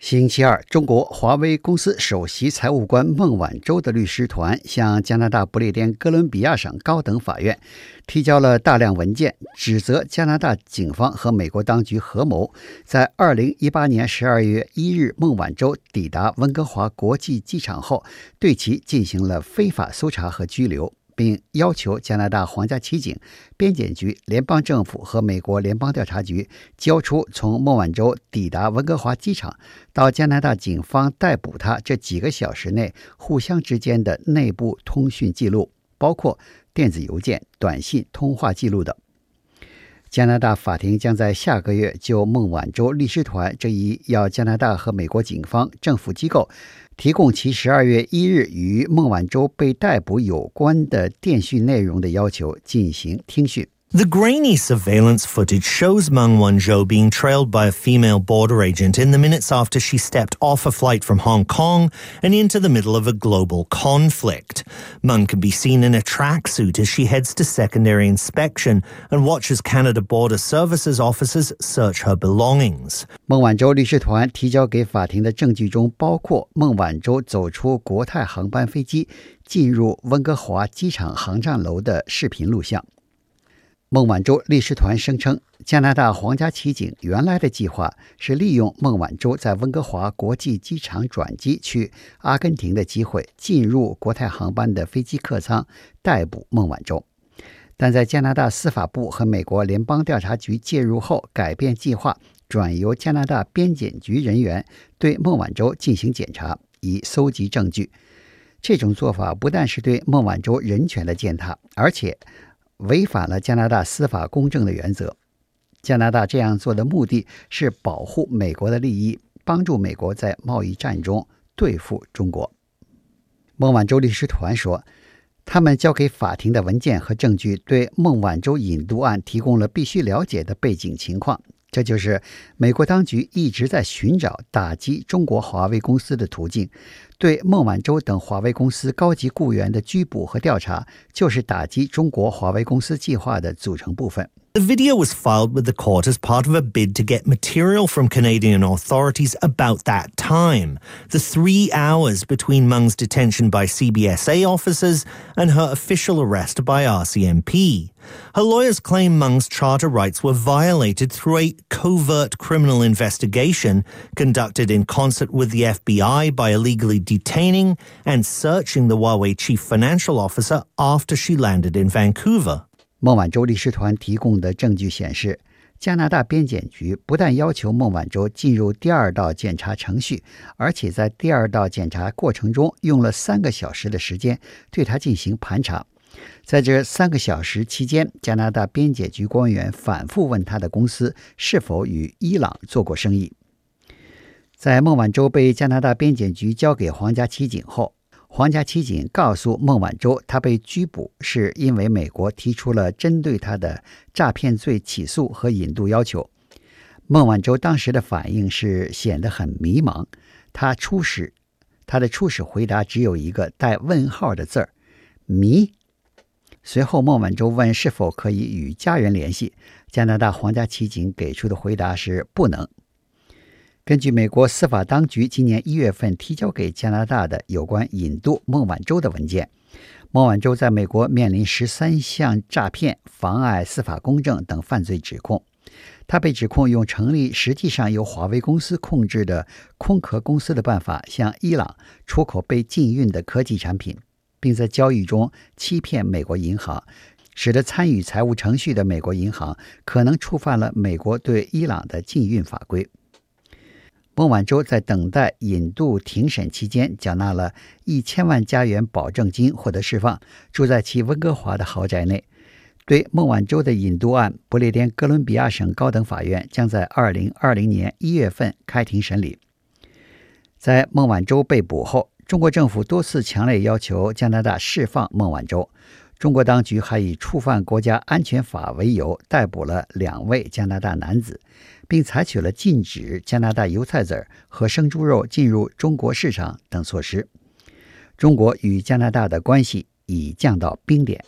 星期二，中国华为公司首席财务官孟晚舟的律师团向加拿大不列颠哥伦比亚省高等法院提交了大量文件，指责加拿大警方和美国当局合谋，在2018年12月1日孟晚舟抵达温哥华国际机场后，对其进行了非法搜查和拘留。并要求加拿大皇家骑警、边检局、联邦政府和美国联邦调查局交出从孟晚舟抵达温哥华机场到加拿大警方逮捕他这几个小时内互相之间的内部通讯记录，包括电子邮件、短信通话记录等。加拿大法庭将在下个月就孟晚舟律师团这一要加拿大和美国警方、政府机构。提供其十二月一日与孟晚舟被逮捕有关的电讯内容的要求进行听讯。The grainy surveillance footage shows Meng Wanzhou being trailed by a female border agent in the minutes after she stepped off a flight from Hong Kong and into the middle of a global conflict. Meng can be seen in a tracksuit as she heads to secondary inspection and watches Canada Border Services officers search her belongings. 孟晚舟律师团提交给法庭的证据中包括孟晚舟走出国泰航班飞机进入温哥华机场航站楼的视频录像。 孟晚舟律师团声称，加拿大皇家骑警原来的计划是利用孟晚舟在温哥华国际机场转机去阿根廷的机会，进入国泰航班的飞机客舱逮捕孟晚舟。但在加拿大司法部和美国联邦调查局介入后，改变计划，转由加拿大边检局人员对孟晚舟进行检查，以搜集证据。这种做法不但是对孟晚舟人权的践踏，而且。违反了加拿大司法公正的原则。加拿大这样做的目的是保护美国的利益，帮助美国在贸易战中对付中国。孟晚舟律师团说，他们交给法庭的文件和证据对孟晚舟引渡案提供了必须了解的背景情况。这就是美国当局一直在寻找打击中国华为公司的途径。对孟晚舟等华为公司高级雇员的拘捕和调查，就是打击中国华为公司计划的组成部分。The video was filed with the court as part of a bid to get material from Canadian authorities about that time, the three hours between Mung's detention by CBSA officers and her official arrest by RCMP. Her lawyers claim Mung's charter rights were violated through a covert criminal investigation conducted in concert with the FBI by illegally detaining and searching the Huawei chief financial officer after she landed in Vancouver. 孟晚舟律师团提供的证据显示，加拿大边检局不但要求孟晚舟进入第二道检查程序，而且在第二道检查过程中用了三个小时的时间对她进行盘查。在这三个小时期间，加拿大边检局官员反复问他的公司是否与伊朗做过生意。在孟晚舟被加拿大边检局交给皇家骑警后。皇家骑警告诉孟晚舟，他被拘捕是因为美国提出了针对他的诈骗罪起诉和引渡要求。孟晚舟当时的反应是显得很迷茫。他初始，他的初始回答只有一个带问号的字儿“迷”。随后，孟晚舟问是否可以与家人联系，加拿大皇家骑警给出的回答是不能。根据美国司法当局今年一月份提交给加拿大的有关引渡孟晚舟的文件，孟晚舟在美国面临十三项诈骗、妨碍司法公正等犯罪指控。他被指控用成立实际上由华为公司控制的空壳公司的办法，向伊朗出口被禁运的科技产品，并在交易中欺骗美国银行，使得参与财务程序的美国银行可能触犯了美国对伊朗的禁运法规。孟晚舟在等待引渡庭审期间，缴纳了一千万加元保证金，获得释放，住在其温哥华的豪宅内。对孟晚舟的引渡案，不列颠哥伦比亚省高等法院将在二零二零年一月份开庭审理。在孟晚舟被捕后，中国政府多次强烈要求加拿大释放孟晚舟。中国当局还以触犯国家安全法为由逮捕了两位加拿大男子，并采取了禁止加拿大油菜籽和生猪肉进入中国市场等措施。中国与加拿大的关系已降到冰点。